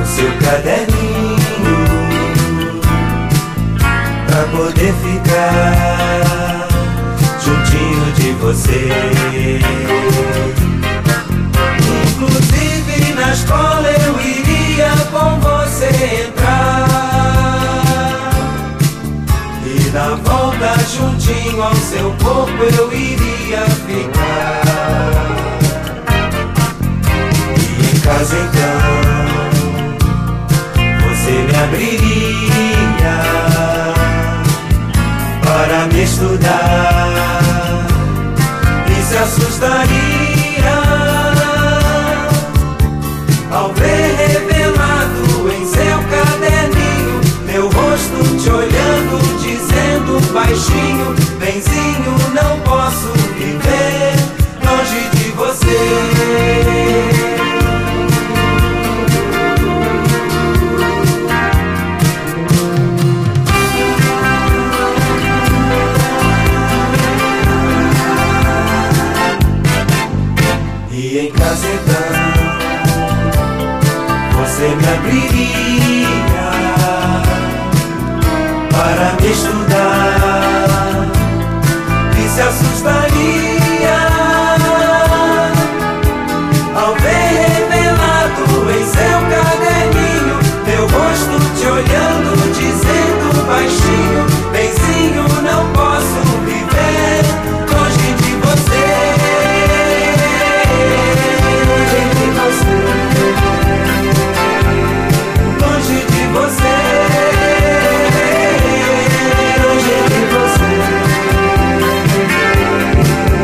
o seu caderninho pra poder ficar juntinho de você. Inclusive na escola eu iria com você entrar e na volta juntinho ao seu corpo eu iria ficar. Abriria para me estudar. E se assustaria Então você me abriria